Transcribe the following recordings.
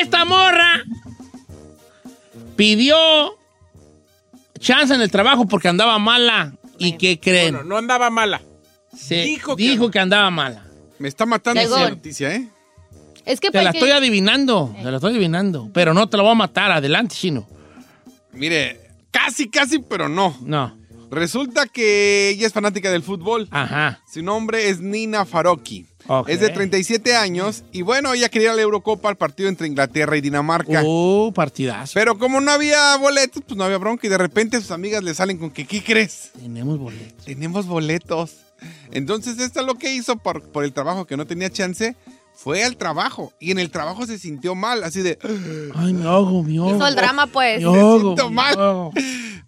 Esta morra pidió chance en el trabajo porque andaba mala. ¿Y qué creen? No, no andaba mala. Se dijo dijo, que- andaba mala. Me está matando esa noticia, ¿eh? Es que Te la estoy adivinando, te la estoy adivinando. Pero no te la voy a matar. Adelante, chino. Mire, casi, casi, pero no. No. Resulta que ella es fanática del fútbol. Ajá. Su nombre es Nina Faroki. Es de 37 años y bueno, ella quería ir a la Eurocopa al partido entre Inglaterra y Dinamarca. Uh, partidazo. Pero como no había boletos, pues no había bronca y de repente sus amigas le salen con que, ¿qué crees? Tenemos boletos. Tenemos boletos. Entonces, esta lo que hizo por, por el trabajo que no tenía chance, fue al trabajo. Y en el trabajo se sintió mal, así de, Ay, me ahogo, me ahogo. Hizo el drama, pues. Me ahogo, siento me mal. ahogo.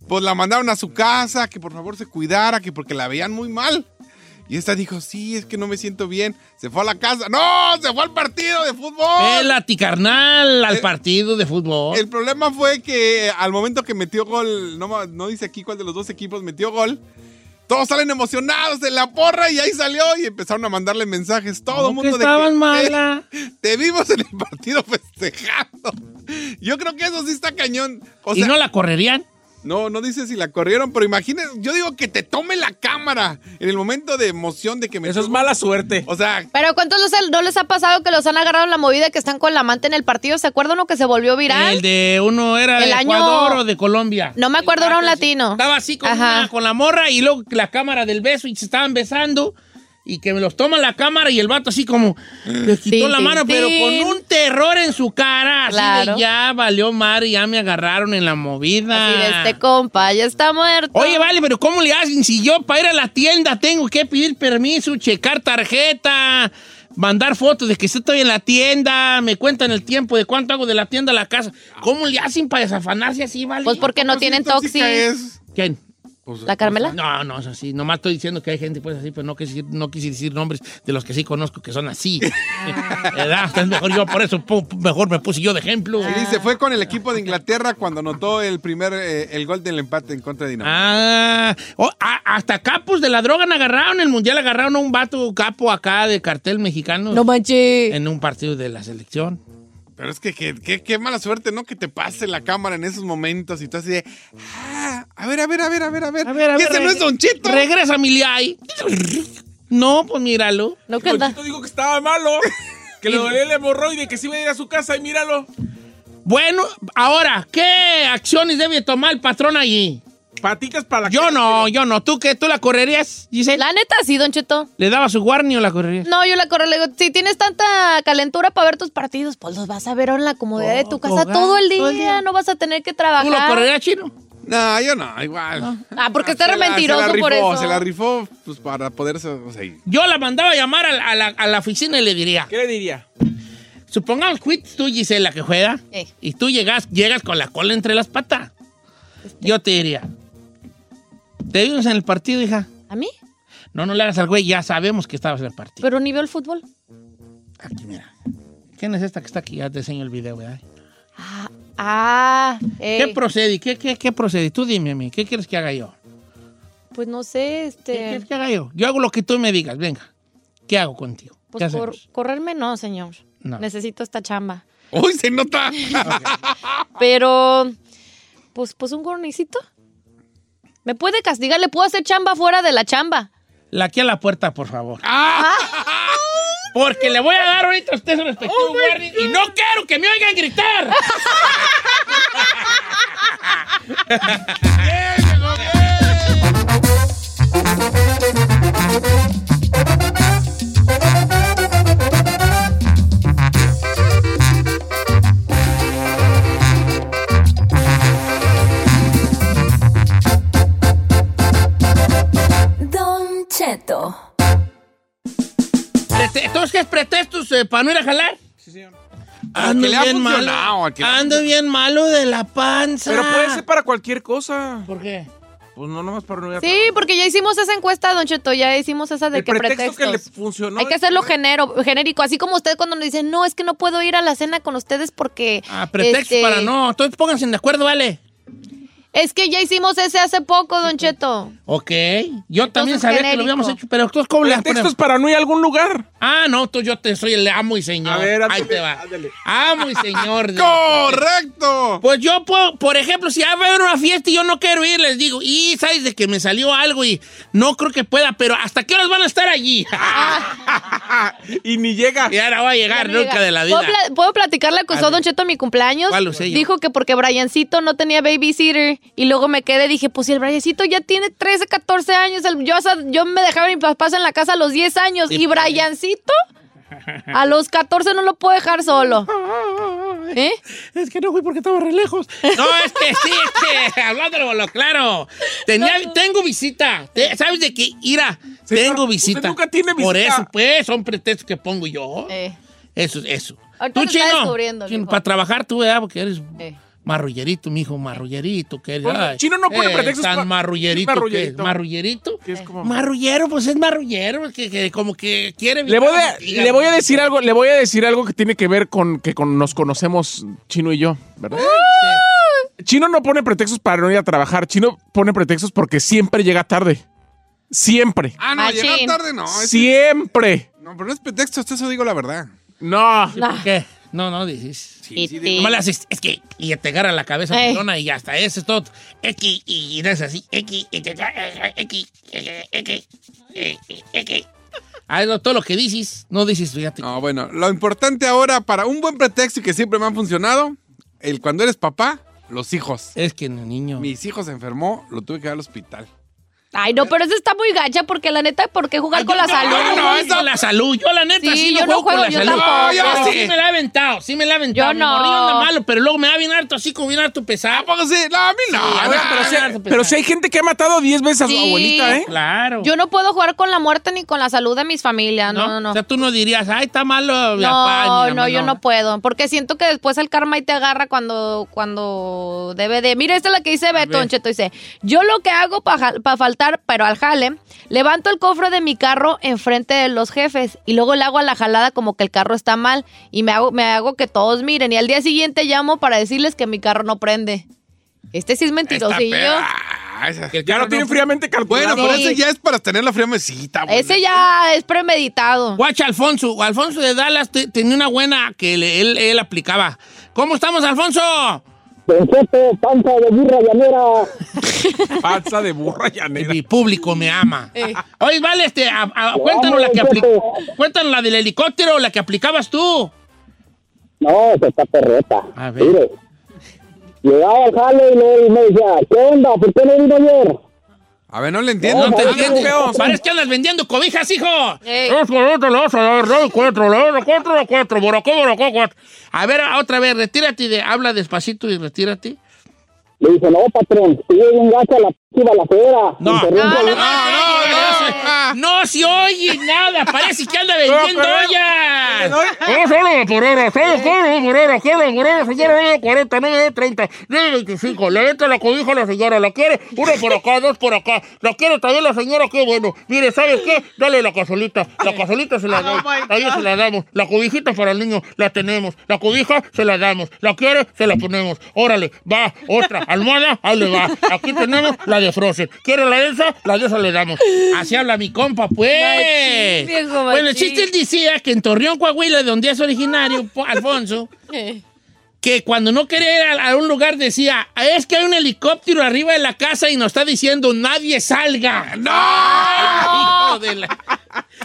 pues la mandaron a su casa, que por favor se cuidara, que porque la veían muy mal. Y esta dijo, sí, es que no me siento bien. Se fue a la casa. ¡No! ¡Se fue al partido de fútbol! Pélate, carnal, al Eh, partido de fútbol. El problema fue que eh, al momento que metió gol, no, no dice aquí cuál de los dos equipos metió gol, todos salen emocionados de la porra y ahí salió y empezaron a mandarle mensajes. Todo el ¿Cómo que mundo de estaban que, mala? "Eh, te vimos en el partido festejando. Yo creo que eso sí está cañón. O ¿Y sea, no la correrían? No, no dice si la corrieron, pero imagínense, yo digo que te tome la cámara en el momento de emoción de que me Eso es mala suerte. O sea, Pero ¿cuántos los- no les ha pasado que los han agarrado en la movida que están con la amante en el partido? ¿Se acuerdan uno que se volvió viral? El de uno era El de año- Ecuador o de Colombia. No me acuerdo, era un latino. Estaba así con, una- con la morra y luego la cámara del beso y se estaban besando y que me los toma la cámara y el vato así como le quitó Tin, la mano, pero con un terror en su cara. Así Claro. de ya valió mar y ya me agarraron en la movida. Así de este compa, ya está muerto. Oye, vale, pero ¿cómo le hacen si yo para ir a la tienda tengo que pedir permiso, checar tarjeta, mandar fotos de que estoy en la tienda, me cuentan el tiempo de cuánto hago de la tienda a la casa? ¿Cómo le hacen para desafanarse así, vale? Pues porque no ¿cómo tienen toxis. ¿Quién? Pues, ¿La Carmela? No, no es así. Nomás estoy diciendo que hay gente pues así, pero no quise, decir- no quise decir nombres de los que sí conozco que son así. ¿Verdad? Es mejor yo, por eso mejor me puse yo de ejemplo. Y dice, fue con el equipo de Inglaterra cuando anotó el primer, eh, el gol del empate en contra de Dinamarca. Ah, oh, a- hasta capos de la droga en el mundial, agarraron a un vato capo acá de cartel mexicano No manches. en un partido de la selección. Pero es que que- que- qué mala suerte, ¿no? Que te pase la cámara en esos momentos y tú así de... "Ah, a ver, a ver, a ver, a ver, a ver. A ver, a ¿Que ver. ese no es Don Cheto? Regresa, Miliay. No, pues míralo. No que. Ponchito dijo que estaba malo. Que le dolía el hemorroide, que se iba a ir a su casa y míralo. Bueno, ahora, ¿qué acciones debe tomar el patrón allí? Patitas para la Yo no, yo no. ¿Tú qué? ¿Tú la correrías, Giselle? La neta, sí, Don Cheto. ¿Le daba su warning o la correrías? No, yo la corro, le digo, si tienes tanta calentura para ver tus partidos, pues los vas a ver ahora en la comodidad de tu Oh, casa hogar, todo el todo el día, día. no vas a tener que ¿Tú lo trabajar. correrías, chino? No, yo no, igual. Ah, porque Ah, estás se la- mentiroso se la por rifó, eso. Se la rifó pues, para poderse... O sea, Yo la mandaba a llamar a la, a la- a la oficina y le diría, ¿Qué le diría? supongamos que tú, Gisela, que juega, Eh. y tú llegas, llegas con la cola entre las patas. Yo te diría, ¿te vimos en el partido, hija? ¿A mí? No, no le hagas al güey, ya sabemos que estabas en el partido. Pero ni veo el fútbol. Aquí, mira. ¿Quién es esta que está aquí? Ya te enseño el video, ¿verdad? Ah, ah ¿Qué ey, procede? ¿Qué, qué, qué procede? Tú dime a mí, ¿qué quieres que haga yo? pues no sé, ¿Qué este... quieres que haga yo? Yo hago lo que tú me digas, venga. ¿Qué hago contigo? ¿Qué Pues por, correrme no, señor. No. Necesito esta chamba. ¡Uy, se nota! Pero, pues, pues un gornicito. ¿Me puede castigar? ¿Le puedo hacer chamba fuera de la chamba? La aquí a la puerta, por favor. Ah. Porque le voy a dar ahorita a usted su respectivo warning y no quiero que me oigan gritar. Don pretextos para no ir a jalar? Ando que le ha bien malo. Ando bien malo de la panza. Pero puede ser para cualquier cosa. ¿Por qué? Pues no nomás para no ir a Sí, porque ya hicimos esa encuesta, Don Cheto, ya hicimos esa de El que pretexto que le pretextos. funcionó. Hay que hacerlo genero, genérico, así como usted cuando nos dice, no, es que no puedo ir a la cena con ustedes porque... Ah, pretextos este, para no. Entonces pónganse de acuerdo, vale. Es que ya hicimos ese hace poco, Don Cheto. Ok. Yo también sabía que lo habíamos hecho, pero entonces, ¿cómo le Pretextos para no ir a algún lugar. Ah, no, tú yo te soy el amo y señor. A ver, Ahí ándale, te va. ándale. Amo y señor. ¡Correcto! Pues yo puedo, por ejemplo, si va a haber una fiesta y yo no quiero ir, les digo, y sabes de que me salió algo y no creo que pueda, pero ¿hasta qué horas van a estar allí? y ni llega. y ahora va a llegar nunca llega. de la ¿Puedo, vida. pla- puedo platicarle A Don. Cheto a mi cumpleaños? ¿Cuál lo sé yo? Dijo que porque Briancito no tenía babysitter y luego me quedé, dije, pues si el Briancito ya tiene 13, 14 años, el- yo, yo me dejaba a mi papá en la casa a los 10 años Sí, y pues. A los 14 no lo puedo dejar solo. ¿Eh? Es que no fui porque estaba re lejos. No, es que sí, es que hablándolo lo claro. Tenía, tengo visita. ¿Sabes de qué? Ira, Señor, tengo usted visita. nunca tiene Por visita. eso, pues, son pretextos que pongo yo. Eh, Eso, eso. Ahorita Tú, chino, descubriendo, chino, para trabajar tú, ¿verdad? Porque eres eh. Marrullerito, mijo, marrullerito. Que ay, chino no pone pretextos Tan marrullerito. Que marrullerito. es. ¿Marrullerito? Que es como- Marrullero, pues es marrullero, que, que como que quiere... Le voy, a, la fatiga. le voy a decir algo, le voy a decir algo que tiene que ver con que con- nos conocemos Chino y yo, ¿verdad? Chino no pone pretextos para no ir a trabajar, Chino pone pretextos porque siempre llega tarde. Siempre. Ah, no, Machín. llegar tarde no. es- Siempre. No, pero no es pretexto, hasta eso digo la verdad. No. Sí, ¿Por qué? No, no, dices. Y sí, ti. Nomás le haces, es que, y te agarra la cabeza pelona y hasta eso es todo. X, y no es así. X, X, X, X, X. Ah, no, todo lo que dices, no dices, fíjate. No, bueno, lo importante ahora para un buen pretexto y que siempre me han funcionado, el cuando eres papá, los hijos. Es que, niño. Mis hijos se enfermó, lo tuve que ir al hospital. Ay, no, pero eso está muy gacha porque la neta, ¿por qué jugar Ay, con yo- la yo- salud? No, no, es con la salud. Yo, la neta, Sí, sí, no yo no juego, con juego, la yo salud. tampoco. Pero Yo sí sí. me la he aventado, sí me la he aventado. Yo no. anda malo, pero luego me va bien harto, así como bien harto pesado. No, a mí no. Sí, a ver, pero sí- sí. harto Pero si hay gente que ha matado 10 veces a su Sí. abuelita, ¿eh? Claro. Yo no puedo jugar con la muerte ni con la salud de mis familias, no, no, no. O sea, tú no dirías, ay, está malo mi No, papá, mi no, mamá", yo no puedo, porque siento que después el karma ahí te agarra cuando, cuando debe de... Mira, esta es la que dice Beto, ver. Don Cheto, dice, yo lo que hago para faltar, pero al jale, levanto el cofre de mi carro enfrente de los jefes y luego le hago a la jalada como que el carro está mal y me hago, me hago que todos miren y al día siguiente llamo para decirles que mi carro no prende. Este sí es mentirosillo. el Ya lo no- fríamente calculado. Bueno, pero Sí. ese ya es para tener la fría mesita. güey. Ese ya es premeditado. Guacha Alfonso. Alfonso de Dallas te- tenía una buena que él, él aplicaba. ¿Cómo estamos, Alfonso? Don Cheto, panza de burra llanera. Panza de burra llanera. Mi público me ama. Eh. Oye, vale, este, a- a- cuéntanos la que. Cuéntanos la del helicóptero, la que aplicabas tú. No, se está perreta. A ver. Mire. Llegaba al jale y me decía, ¿qué onda? ¿Por qué no vino ayer? A ver, no le entiendo. No te feo. Parece que andas vendiendo cobijas, hijo. Ey. Es a dos, cuatro, a cuatro, cuatro, borocó, borocó, cuatro. A ver, otra vez, retírate de, habla despacito y retírate. Le dice, no, patrón, sigue bien gacha la p balacera. No. Interrumpe No, la- no, no, no, no se oye nada, parece que anda vendiendo ollas. No, solo de Porero, solo de Porero, quiero de Porero, señora, no de 40, no de 30, no de 25, le entra la cobija a la señora, la quiere, una por acá, dos por acá, la quiere también la señora, qué bueno. Mire, ¿sabes qué? Dale la casolita, la casolita se la damos, a ella se la damos, la cobijita para el niño, la tenemos, la cobija se la damos, la quiere, se la ponemos, órale, va, otra, almohada, ahí le va, aquí tenemos la de Frozen, quiere la de esa, la de esa le damos. Así habla mi compa, pues. Machín, viejo, bueno, el chiste él decía que en Torreón, Coahuila, de donde es originario, po- Alfonso, Eh. que cuando no quería ir a, un lugar decía, es que hay un helicóptero arriba de la casa y nos está diciendo, nadie salga. ¡No! Hijo de la-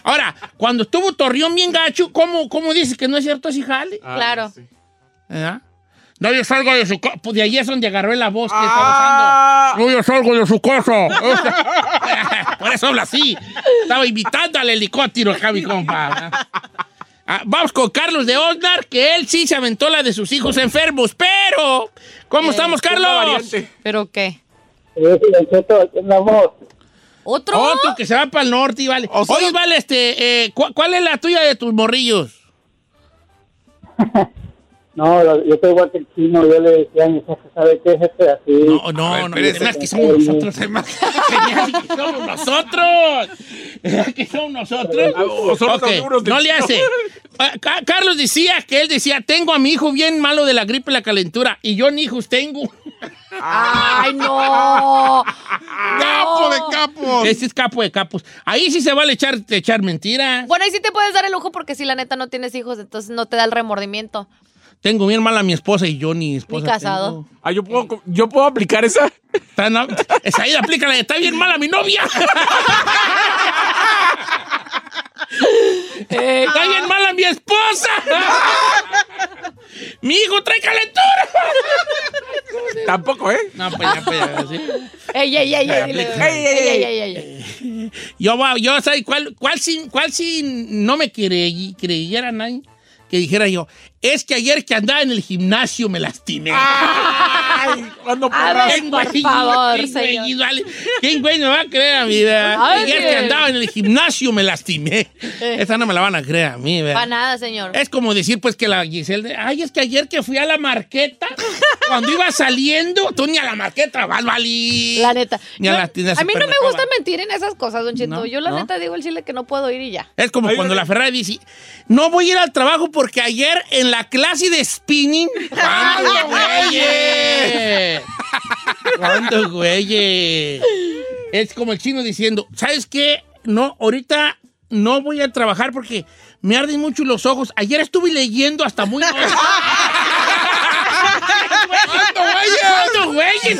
Ahora, cuando estuvo Torreón bien gacho, ¿cómo, cómo dices que no es cierto si jale? Claro. ¿Verdad? Nadie salga de su casa. Pues de ahí es donde agarré la voz que Ah. estaba usando. Nadie salgo de su casa. Por eso habla así. Estaba invitando al helicóptero acá, mi compa. Ah, vamos con Carlos de Osnar, que él sí se aventó la de sus hijos enfermos. Pero, ¿cómo Eh, estamos, Carlos? ¿Pero qué? ¿Otro? Otro que se va para el norte y vale. O sea- Oye, vale, este, eh, ¿cu- ¿cuál es la tuya de tus morrillos? No, lo- yo estoy igual que el chino. Yo le decía a mi jefe, ¿sabe qué, jefe? Así. No, no, ver, no. espérese. Además que somos nosotros. Además que somos nosotros. Que somos nosotros. o son Ok, los duros del no le hace. Ah, Ca- Carlos decía que él decía, tengo a mi hijo bien malo de la gripe y la calentura. Y yo ni hijos tengo. ¡Ay, no! ¡Capo de capos! Este es capo de capos. Ahí sí se vale echar, echar mentiras. Bueno, ahí sí te puedes dar el lujo porque si la neta no tienes hijos, entonces no te da el remordimiento. Tengo bien mal a mi esposa y yo ni esposa Ni casado. tengo. Ah, ¿yo puedo, yo puedo aplicar esa. Esa ahí aplícala, está bien mala mi novia. Eh, está bien mala mi esposa. mi hijo trae calentura. Tampoco, ¿eh? No, pues ya, pues ya, sí. ¡Ey, ey, ey, ey! dile. aplica. ¡Ey, ey, ey, ey, ey! Yo, va- yo ¿sabes cuál, cuál, si, cuál si no me creyera nadie? Que dijera yo, es que ayer que andaba en el gimnasio me lastimé. Ay, cuando ver, por favor, señor. vale. ¿Quién güey me va a creer a mí? Ayer que andaba en el gimnasio me lastimé. Esa no me la van a creer a mí, ¿verdad? Para nada, señor. Es como decir, pues, que la Giselle, de, ay, es que ayer que fui a la marqueta, cuando iba saliendo, tú ni a la marqueta, vas, Vali. La neta. Ni a Yo- la tienda a mí no me gusta mentir en esas cosas, don Cheto. No, Yo la no. neta digo el chile que no puedo ir y ya. Es como Ay, cuando la Ferrari dice, no voy a ir al trabajo porque ayer en la clase de spinning, ¿cuándo, güeyes? ¿Cuándo, güeyes? Es como el chino diciendo, ¿sabes qué? No, ahorita no voy a trabajar porque me arden mucho los ojos. Ayer estuve leyendo hasta muy. ¿Cuándo, güeyes? ¿Cuándo, güeyes?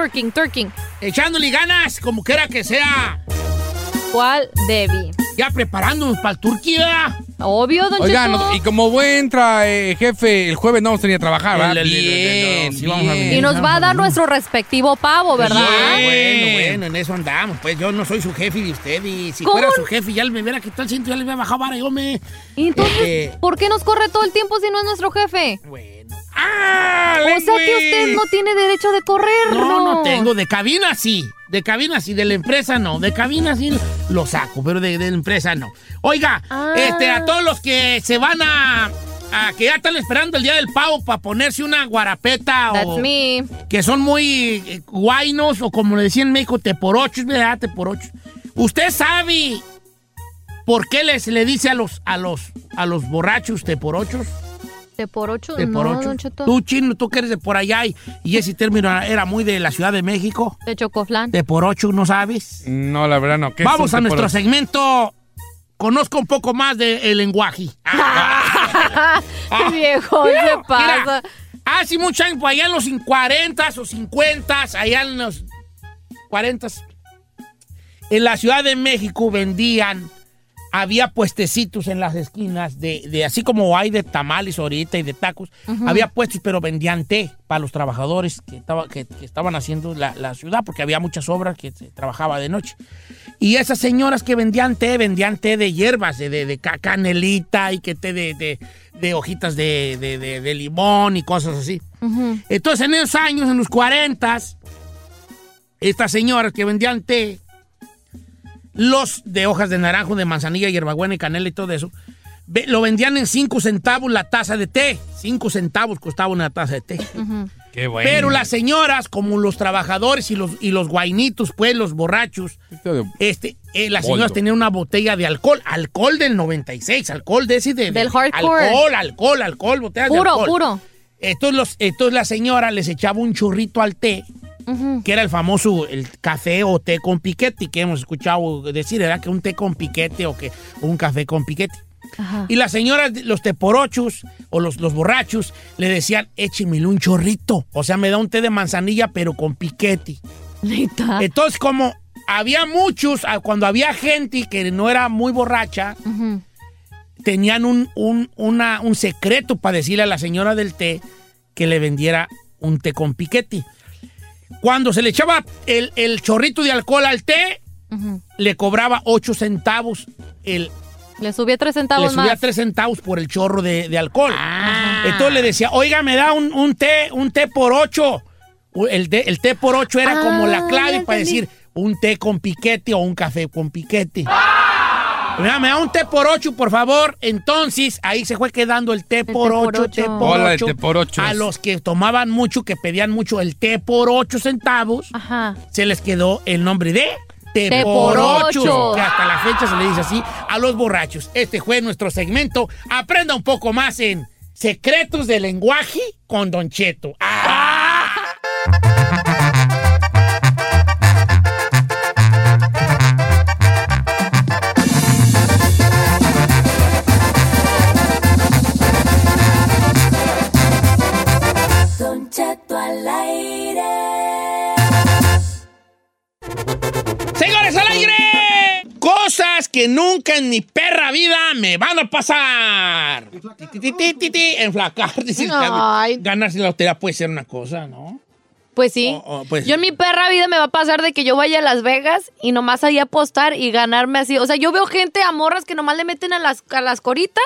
Turking, turking. Echándole ganas, como quiera que sea. ¿Cuál, Debbie? Ya preparándonos para el Turquía. Obvio, don Oigan, Cheto. y como buen tra- eh, jefe, el jueves no vamos a venir a trabajar, ¿verdad? Bien, el- sí, vamos a bien. Y nos va a dar nuestro respectivo pavo, ¿verdad? Bueno, bueno, bueno, en eso andamos. Pues yo no soy su jefe de usted. Y si ¿Cómo? fuera su jefe, ya me hubiera quitado el cinto, ya le hubiera bajado vara. Yo me. ¿Y entonces Este- por qué nos corre todo el tiempo si no es nuestro jefe? Bueno. ¡Ah! O sea que usted no tiene derecho de correr, No, no tengo. De cabina sí. De cabina sí. De la empresa no. De cabina sí lo saco, pero de, de la empresa no. Oiga, Ah. este, a todos los que se van a. a que ya están esperando el día del pavo para ponerse una guarapeta That's o. me. que son muy eh, guainos o como le decían en México, teporochos, ¿verdad? Teporochos. ¿Usted sabe por qué les le dice a los a los a los borrachos teporochos? ¿De por ocho? De por no, ocho. don Cheto. Tú, chino, tú que eres de por allá y, y ese término era muy de la Ciudad de México. De Chocoflan. De por ocho, ¿no sabes? No, la verdad no. ¿Qué Vamos a nuestro segmento. Conozco un poco más del lenguaje. Qué viejo se Mira, pasa. hace mucho tiempo, allá en los 40 o 50, allá en los 40, en la Ciudad de México vendían, había puestecitos en las esquinas, de, de así como hay de tamales ahorita y de tacos, había puestos, pero vendían té para los trabajadores que, estaba- que- que estaban haciendo la, la ciudad, porque había muchas obras que se trabajaba de noche. Y esas señoras que vendían té, vendían té de hierbas, de, de, de ca- canelita y que té de, de- hojitas de, de- de- de limón y cosas así. Entonces, en esos años, en los 40, estas señoras que vendían té, los de hojas de naranjo, de manzanilla, hierbabuena y canela y todo eso, ve- lo vendían en 5 centavos la taza de té. 5 centavos costaba una taza de té. Qué bueno. Pero las señoras, como los trabajadores y los, y los guainitos, pues, los borrachos, este, eh, las señoras tenían una botella de alcohol, alcohol del 96, alcohol de ese de, de- Del hardcore. Alcohol, alcohol, alcohol, botellas de Puro, alcohol. puro. Entonces, los, entonces la señora les echaba un churrito al té, que era el famoso el café o té con piquete, que hemos escuchado decir, era que un té con piquete o que un café con piquete. Ajá. Y las señoras, los teporochos o los, los borrachos, le decían, échemele un chorrito. O sea, me da un té de manzanilla, pero con piquete. Entonces, como había muchos, ah, cuando había gente que no era muy borracha, tenían un, un, una- un secreto para decirle a la señora del té que le vendiera un té con piquete. Cuando se le echaba el, el chorrito de alcohol al té, le cobraba 8 centavos el, Le subí tres centavos le subía más. 3 centavos por el chorro de, de alcohol. Entonces le decía, oiga, me da un, un té, un té por 8. El, té- el té por 8 era como la Ah, clave para entendí. decir un té con piquete o un café con piquete. Mira, me da un té por 8, por favor. Entonces, ahí se fue quedando el té por té por 8, ocho. té por Hola, el 8. té por ocho. A los que tomaban mucho, que pedían mucho el té por 8 centavos, Ajá. se les quedó el nombre de Té Té por ocho, ocho. que hasta la fecha se le dice así a los borrachos. Este fue nuestro segmento. Aprenda un poco más en Secretos del Lenguaje con Don Cheto. ¡Ah! Que nunca en mi perra vida me van a pasar. Ti, Enflacar. dice. Ay. Ganarse la lotería puede ser una cosa, ¿no? Pues sí. O- o, pues- Yo en mi perra vida me va a pasar de que yo vaya a Las Vegas y nomás ahí apostar y ganarme así. O sea, yo veo gente a morras que nomás le meten a las, a las coritas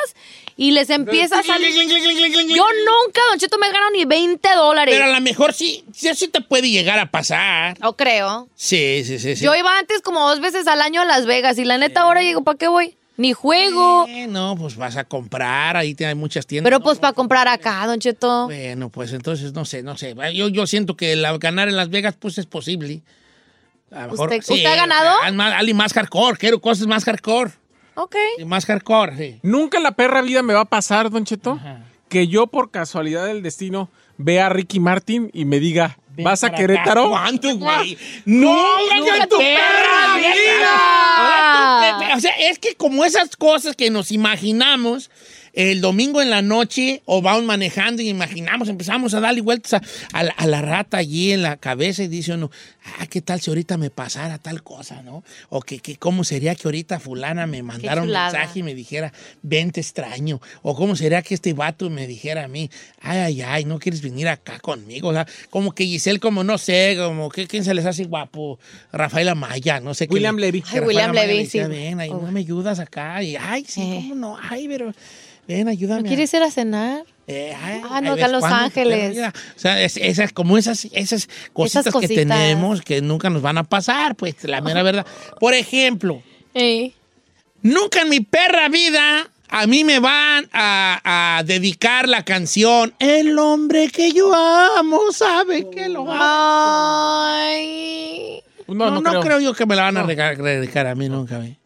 y les empieza a salir. Yo nunca, Don Cheto, me he ganado ni 20 dólares. Pero a lo mejor sí, sí, sí te puede llegar a pasar. No creo. Sí, sí, sí. sí. Yo iba antes como dos veces al año a Las Vegas y la neta ahora digo, ¿para qué voy? Ni juego. Eh, no, pues vas a comprar, ahí hay muchas tiendas. Pero pues no, para comprar acá, Don Cheto. Bueno, pues entonces no sé, no sé. Yo, yo siento que la- ganar en Las Vegas pues es posible. A lo mejor- ¿Usted- sí, usted ha ganado? Alguien más hardcore, quiero cosas más hardcore. Ok. Sí, Más hardcore, sí. Nunca en la perra vida me va a pasar, Don Cheto, que yo por casualidad del destino vea a Ricky Martin y me diga, Ven ¿vas a Querétaro? ¿Cuánto, güey? ¡Nunca nunca en tu perra vida! Ahora O sea, es que como esas cosas que nos imaginamos el domingo en la noche o vamos manejando y imaginamos, empezamos a darle vueltas a, a la, a la rata allí en la cabeza y dice uno, ah, ¿qué tal si ahorita me pasara tal cosa, no? O que, que cómo sería que ahorita fulana me mandara un mensaje y me dijera, vente extraño. O cómo sería que este vato me dijera a mí, ay, ay, ay, no quieres venir acá conmigo. O sea, como que Giselle, como no sé, como que quién se les hace guapo, Rafael Amaya, no sé qué William le- Levy. que Ay, William Amaya Levy, decía, sí. Ven, ahí, Oh. no me ayudas acá. Y, ay, sí, Eh. cómo no, ay, pero ven, ayúdame. ¿No quieres ir a cenar? Eh, ay, Ah, no, ¿ves acá en Los Ángeles. O sea, es- esas, como esas, esas cositas que cositas. tenemos que nunca nos van a pasar, pues, la mera verdad. Por ejemplo, Eh. Nunca en mi perra vida a mí me van a, a dedicar la canción El hombre que yo amo sabe que lo amo. Ay. No, No, no, no, creo. creo. yo que me la van a dedicar a mí nunca. güey.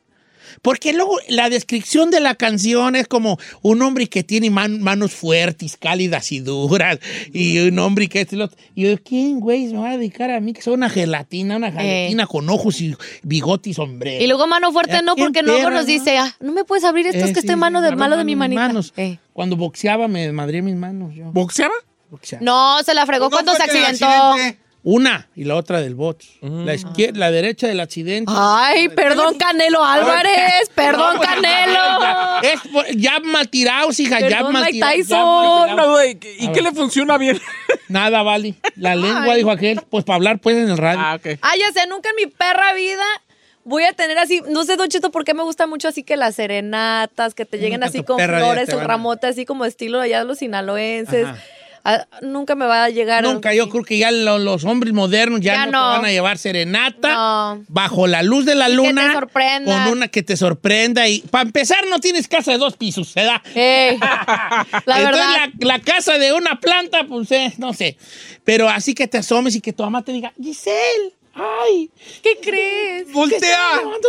Porque luego la descripción de la canción es como un hombre que tiene man- manos fuertes, cálidas y duras, y un hombre que es el otro. Y yo, ¿quién, güey, me va a dedicar a mí que soy una gelatina, una gelatina con ojos y bigote y sombrero? Y luego mano fuerte ¿A no, porque luego perra, nos no? dice, ah, no me puedes abrir esto, es Eh, que sí, estoy mano a de ver, malo de mi manita. manos. Eh. Cuando boxeaba me madría mis manos yo. ¿Boxeaba? Boxeaba. No, se la fregó ¿No cuando se accidentó. accidente? Una y la otra del bot. La, izquierda, la derecha del accidente. Ay, perdón, Canelo Álvarez, perdón, No, pues, Canelo. Es por- ya mal tirados, hija, ya Perdón, mal Mike Tyson. duda, ¿y, qué le funciona bien? Nada, vale. La lengua, Ay. dijo aquel, pues para hablar pues en el radio. ah, ok. Ay, ya sé, nunca en mi perra vida voy a tener así, no sé, Don Cheto, por qué me gusta mucho así que las serenatas, que te lleguen así con flores, el ramote así como estilo allá de los sinaloenses. Ajá. Nunca me va a llegar. Nunca, yo creo que ya lo- los hombres modernos ya, Ya no, no. te van a llevar serenata No. bajo la luz de la Y que te luna. sorprenda. Con una que te sorprenda. Y para empezar, no tienes casa de dos pisos, ¿verdad? Ey, la Entonces, verdad. La, la casa de una planta, pues eh, no sé. Pero así que te asomes y que tu mamá te diga, Giselle, ay, ¿Qué crees? ¡Voltea!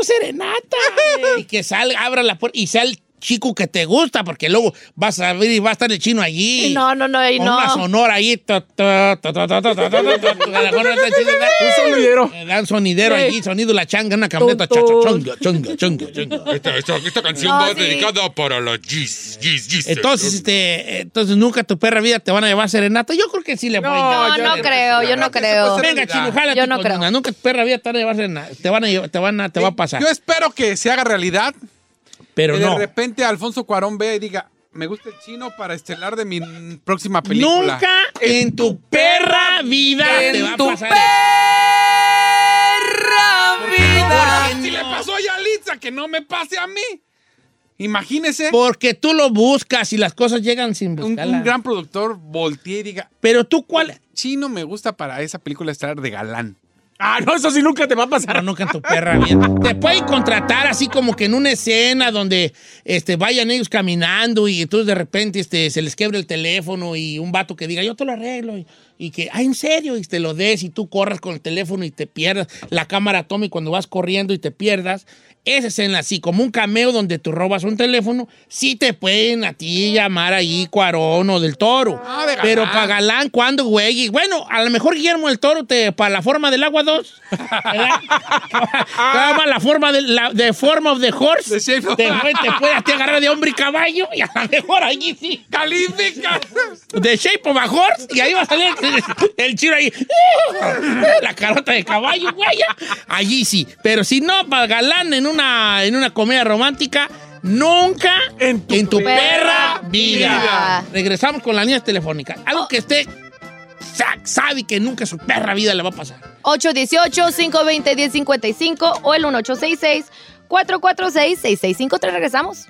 serenata. y que salga, abra la puerta y sea el chico que te gusta, porque luego vas a ver y va a estar el chino allí. No, no, no, y no. Una ahí. Un sonidero. Dan sonidero allí, sonido la changa, una camioneta chacha, chonga, chonga, chonga, chonga. Esta, canción va dedicada para la Gis, Gis, Gis. Entonces, este, entonces nunca tu perra vida te van a llevar serenata. Yo creo que sí le voy. No, no, no creo, yo no creo. Venga, chino, jala. Yo no creo. Nunca tu perra vida te van a llevar serenata. Te van a, te van a, te va a pasar. Yo espero que se haga realidad pero que de no. repente Alfonso Cuarón vea y diga, me gusta el chino para estelar de mi próxima película. Nunca en tu perra vida te va a tu pasar. Porque si le pasó a Yalitza, que no me pase a mí. Imagínese Porque tú lo buscas y las cosas llegan sin un, buscarlas. un gran productor voltee y diga, Pero tú, ¿cuál? chino me gusta para esa película estelar de galán. Ah, no, eso sí nunca te va a pasar. Pero nunca en tu perra vida. Te pueden contratar así como que en una escena donde este, vayan ellos caminando y entonces de repente este, se les quebre el teléfono y un vato que diga, yo te lo arreglo. Y que, ah, en serio, y te lo des y tú corras con el teléfono y te pierdas. La cámara toma y cuando vas corriendo y te pierdas. Esa escena así, como un cameo donde tú robas un teléfono, sí te pueden a ti llamar ahí Cuarón o del Toro. Ah, de. Pero para galán, ¿cuándo, güey? Y bueno, a lo mejor Guillermo del Toro te para la forma del agua 2. ¿verdad? Llama la forma de la de form of the horse. The te, te puede a ti agarrar de hombre y caballo y a lo mejor allí sí. ¡Califica! The shape of a horse y ahí va a salir el, el chino ahí. La carota de caballo, güey. Allí sí. Pero si no, para galán en una, en una comedia romántica, nunca en tu, perra vida. vida. Regresamos con las líneas telefónicas. Algo que esté sa- sabe que nunca su perra vida le va a pasar. 818-520-1055 o el 1866-446-6653. Regresamos.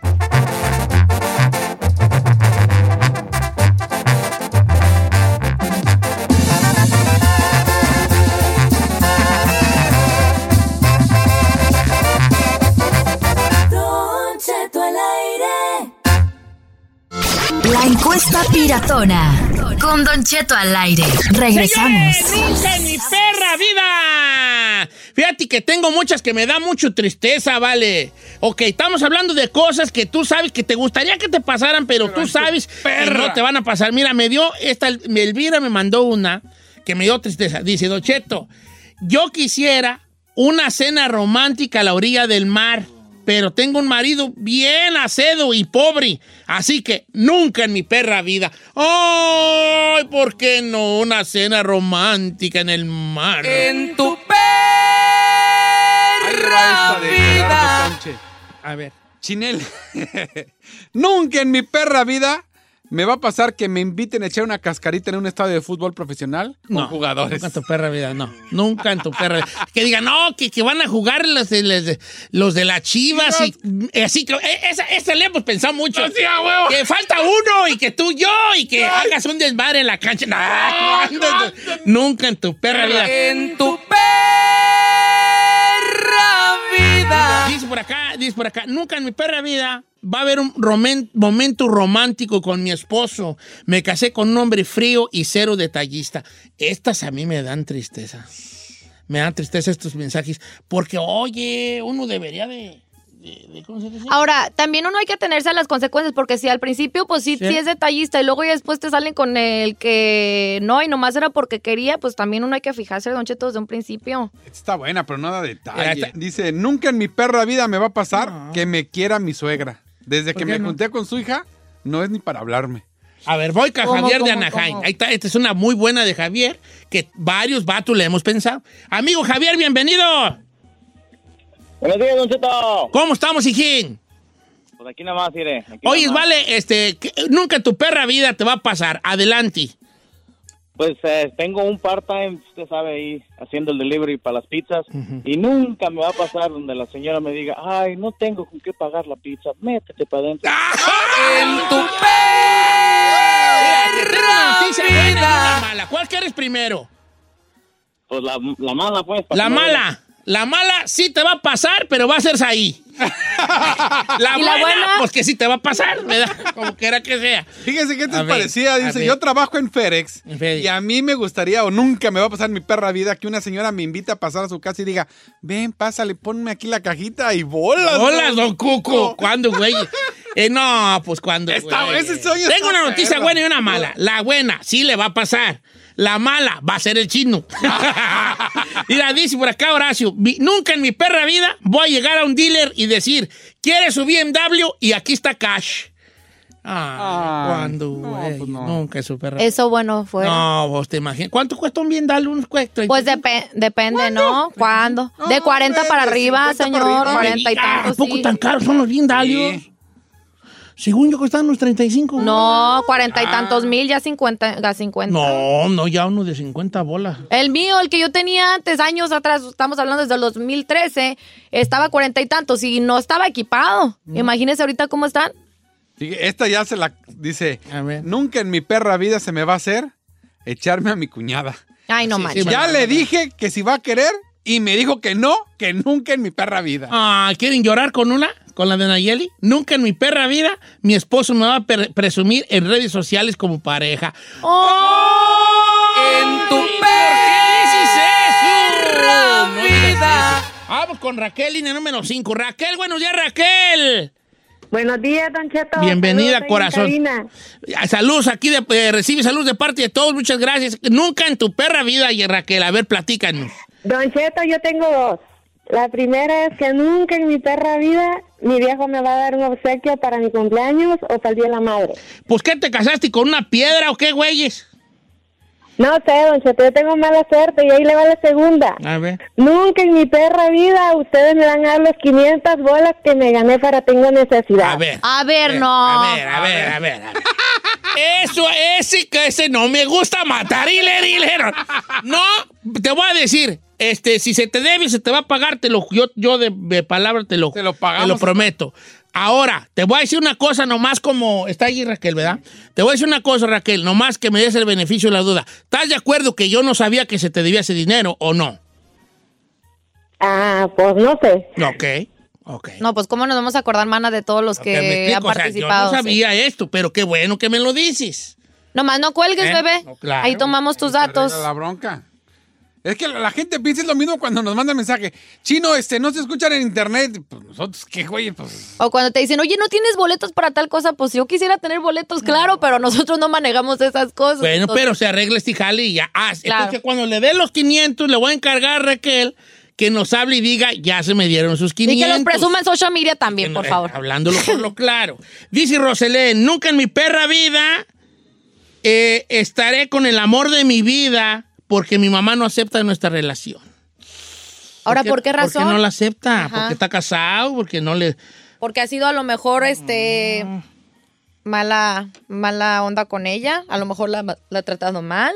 La encuesta piratona. Con Don Cheto al aire. Regresamos. Señores, mi perra vida. Fíjate que tengo muchas que me da mucho tristeza, vale. Ok, estamos hablando de cosas que tú sabes que te gustaría que te pasaran, pero, tú sabes que no te van a pasar. Mira, me dio esta, Elvira me mandó una que me dio tristeza. Dice, Don Cheto, yo quisiera una cena romántica a la orilla del mar, pero tengo un marido bien acedo y pobre, así que nunca en mi perra vida. ¡Ay! ¿Por qué no una cena romántica en el mar? En tu Gerardo Sánchez. A ver. Chinel. Nunca en mi perra vida me va a pasar que me inviten a echar una cascarita en un estadio de fútbol profesional con No, jugadores. Nunca en tu perra vida, no. Nunca en tu perra vida. Que digan, no, que, que van a jugar los de, los de, los de las chivas y eh, así que eh, esa, esa le hemos pensado mucho. Sí, a huevo. Que falta uno y que tú yo y que hagas un desmadre en la cancha. No, nunca en tu perra vida. En tu perra vida. Dice por acá, dice por acá, nunca en mi perra vida va a haber un romen- momento romántico con mi esposo. Me casé con un hombre frío y cero detallista. Estas a mí me dan tristeza. Me dan tristeza estos mensajes. Porque, oye, uno debería de... de- de- ¿Cómo se dice? Ahora, también uno hay que atenerse a las consecuencias, porque si al principio, pues sí, Sí. sí es detallista, y luego ya después te salen con el que no, y nomás era porque quería, pues también uno hay que fijarse, Don Cheto, desde un principio. Está buena, pero nada de detalle. está- Dice, nunca en mi perra vida me va a pasar que me quiera mi suegra. Desde ¿Por que me no? junté con su hija, no es ni para hablarme. A ver, voy con ¿Cómo, Javier de Anaheim. cómo? Ahí está, esta es una muy buena de Javier, que varios vatos le hemos pensado. Amigo Javier, bienvenido. Buenos días, Don Cheto. ¿Cómo estamos, hijín? Pues aquí nada más, aquí Oye, vale, este, que- nunca en tu perra vida te va a pasar. Adelante. Pues eh, tengo un part-time, usted sabe, ahí haciendo el delivery para las pizzas. Y nunca me va a pasar donde la señora me diga, ay, no tengo con qué pagar la pizza, métete para adentro. En tu una vida. mala. ¿Cuál quieres primero? Pues la, la mala, pues. La mala. La mala sí te va a pasar, pero va a ser ahí. La ¿Y la buena, buena? pues que sí te va a pasar, ¿verdad? Como quiera que sea. Fíjese qué te A parecía. Dice, yo trabajo en FedEx. y a mí me gustaría, o nunca me va a pasar en mi perra vida, que una señora me invita a pasar a su casa y diga, ven, pásale, ponme aquí la cajita y bolas. Hola, don Cuco. ¿Cuándo, güey? Eh, no, pues cuando. Está- güey? ese sueño Tengo está una noticia buena y una mala. La buena, sí le va a pasar. La mala va a ser el chino. Mira, dice por acá Horacio, "Mi- nunca en mi perra vida voy a llegar a un dealer y decir, ¿quieres su BMW? Y aquí está cash. Ah, Ay, ¿cuándo, no, pues no. Nunca en su perra Eso, bueno, fue. No, vos te imaginas. ¿Cuánto cuesta un BMW? Un cuesta? Pues depe- depende, ¿no? ¿Cuándo? De 40 para de arriba, 50 señor, para arriba. 40 y tantos, ¿A poco sí. tan caros son los BMW? Sí. Según yo costaban unos 35. No, 40 y tantos mil, ya 50, ya 50. No, no, ya uno de 50 bolas. El mío, el que yo tenía antes, años atrás, estamos hablando desde el 2013, estaba cuarenta y tantos y no estaba equipado. Mm. Imagínense ahorita cómo están. Esta ya se la dice, A ver. nunca en mi perra vida se me va a hacer echarme a mi cuñada. Ay, no Sí, manches. sí, ya bueno, le bueno. dije que si va a querer y me dijo que no, que nunca en mi perra vida. Ah, ¿quieren llorar con una? ¿Con la de Nayeli? Nunca en mi perra vida mi esposo me va a presumir en redes sociales como pareja. En tu ¿Por qué dices eso? perra No vida. eso. Vamos con Raquel, línea número 5. Raquel, buenos días, Raquel. Buenos días, Don Cheto. Bienvenida, Saludos corazón. Ah, Saludos aquí, de, eh, recibe salud de parte de todos, muchas gracias. Nunca en tu perra vida, y Raquel, a ver, platícanos. Don Cheto, yo tengo dos. La primera es que nunca en mi perra vida mi viejo me va a dar un obsequio para mi cumpleaños o para el Día de la Madre. ¿Pues qué te casaste con una piedra o qué, güeyes? No sé, Don Cheto, yo tengo mala suerte y ahí le va la segunda. A ver. Nunca en mi perra vida ustedes me van a dar las 500 bolas que me gané para tengo necesidad. A ver. A ver, no. A ver, a ver, a ver. a ver. Eso, ese, que ese no me gusta matar, hiler, hiler. No, te voy a decir, este, si se te debe, se te va a pagar, te lo, yo, yo de, de palabra te lo, Te lo pagamos. te lo prometo. Ahora, te voy a decir una cosa nomás como... Está allí Raquel, ¿verdad? Te voy a decir una cosa, Raquel, nomás que me des el beneficio de la duda. ¿Estás de acuerdo que yo no sabía que se te debía ese dinero o no? Ah, pues no sé. Ok. Ok. No, pues cómo nos vamos a acordar, mana, de todos los que, han o sea, participado. yo no sí. sabía esto, pero qué bueno que me lo dices. Nomás no cuelgues, ¿Eh? bebé. No, claro. Ahí tomamos tus datos. La bronca. Es que la, la gente piensa lo mismo cuando nos manda mensaje. Chino, este, no se escuchan en internet. Pues nosotros, ¿qué güey? Pues. O cuando te dicen, oye, ¿no tienes boletos para tal cosa? Pues yo quisiera tener boletos, claro, pero nosotros no manejamos esas cosas. Bueno, Entonces, pero se arregla este jale y ya. Ah, Claro. entonces cuando le dé los 500, le voy a encargar a Raquel que nos hable y diga, ya se me dieron sus 500. Y que los presuma en social media también, por Eh, favor. Hablándolo por lo claro. Dice Roselén, nunca en mi perra vida eh, estaré con el amor de mi vida porque mi mamá no acepta nuestra relación. Ahora, ¿por qué razón? Porque no la acepta, Ajá. porque está casado, porque no le... Porque ha sido a lo mejor, este, Mm. mala, mala onda con ella. A lo mejor la, la ha tratado mal.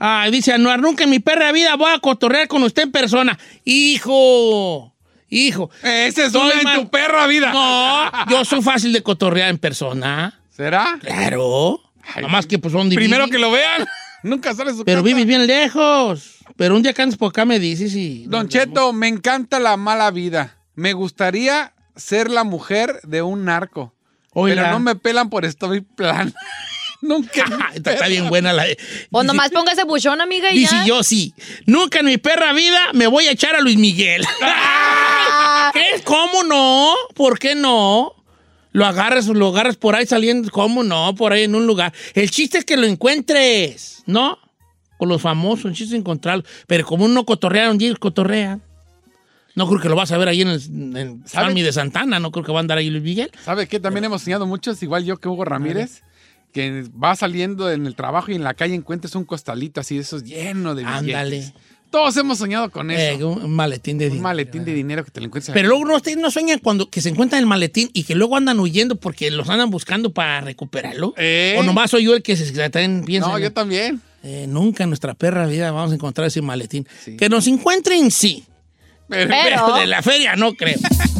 Ah, dice Anuar, nunca en mi perra vida voy a cotorrear con usted en persona. Hijo, hijo. Ese es Soy una en tu perra vida. No, yo soy fácil de cotorrear en persona. ¿Será? Claro. Nada más que pues son Primero divinos. que lo vean. Nunca sale su Pero casa. vives bien lejos. Pero un día que andes por acá me dices y... Don Cheto, me encanta la mala vida. Me gustaría ser la mujer de un narco. Oiga. Pero no me pelan por estoy plan. Nunca. está, está bien buena la... O nomás póngase buchón, amiga, y Dice ya. yo sí. Nunca en mi perra vida me voy a echar a Luis Miguel. ¿Qué? ¿Cómo no? ¿Por qué no? Lo agarras, lo agarras por ahí saliendo. ¿Cómo no? Por ahí en un lugar. El chiste es que lo encuentres, ¿no? Con los famosos, el chiste es encontrarlo. Pero como uno cotorrea, un día cotorrea. No creo que lo vas a ver ahí en el en. Salmi de Santana. No creo que va a andar ahí Luis Miguel. ¿Sabe qué? También hemos soñado muchos, igual yo que Hugo Ramírez, que va saliendo en el trabajo y en la calle encuentres un costalito así de esos lleno de billetes. Ándale. Todos hemos soñado con Eh, eso. un maletín de un dinero. maletín de dinero que te lo encuentras. Pero luego no, ustedes no sueñan cuando que se encuentran el maletín y que luego andan huyendo porque los andan buscando para recuperarlo. ¿Eh? O nomás soy yo el que se también piensa. No, en- yo también. Eh, nunca en nuestra perra vida vamos a encontrar ese maletín. Que nos encuentren, sí. Pero, Pero- de la feria no creo.